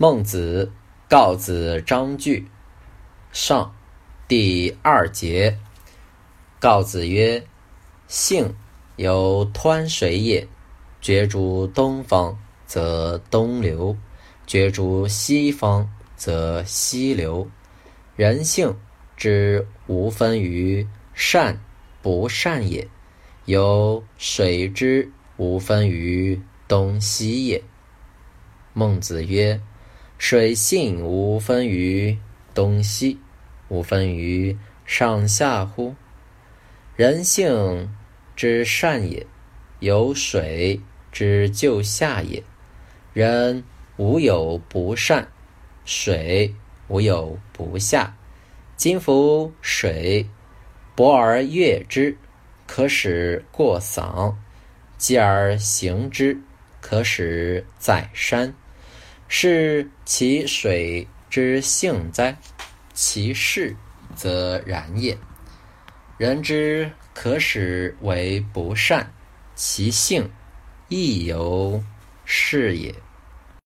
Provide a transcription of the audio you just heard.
孟子告子章句上第二节。告子曰：“性有湍水也，决诸东方，则东流；决诸西方，则西流。人性之无分于善不善也，有水之无分于东西也。”孟子曰。水性无分于东西，无分于上下乎？人性之善也，有水之就下也。人无有不善，水无有不下。今夫水，薄而悦之，可使过桑；继而行之，可使载山。是其水之性哉？其势则然也。人之可使为不善，其性亦犹是也。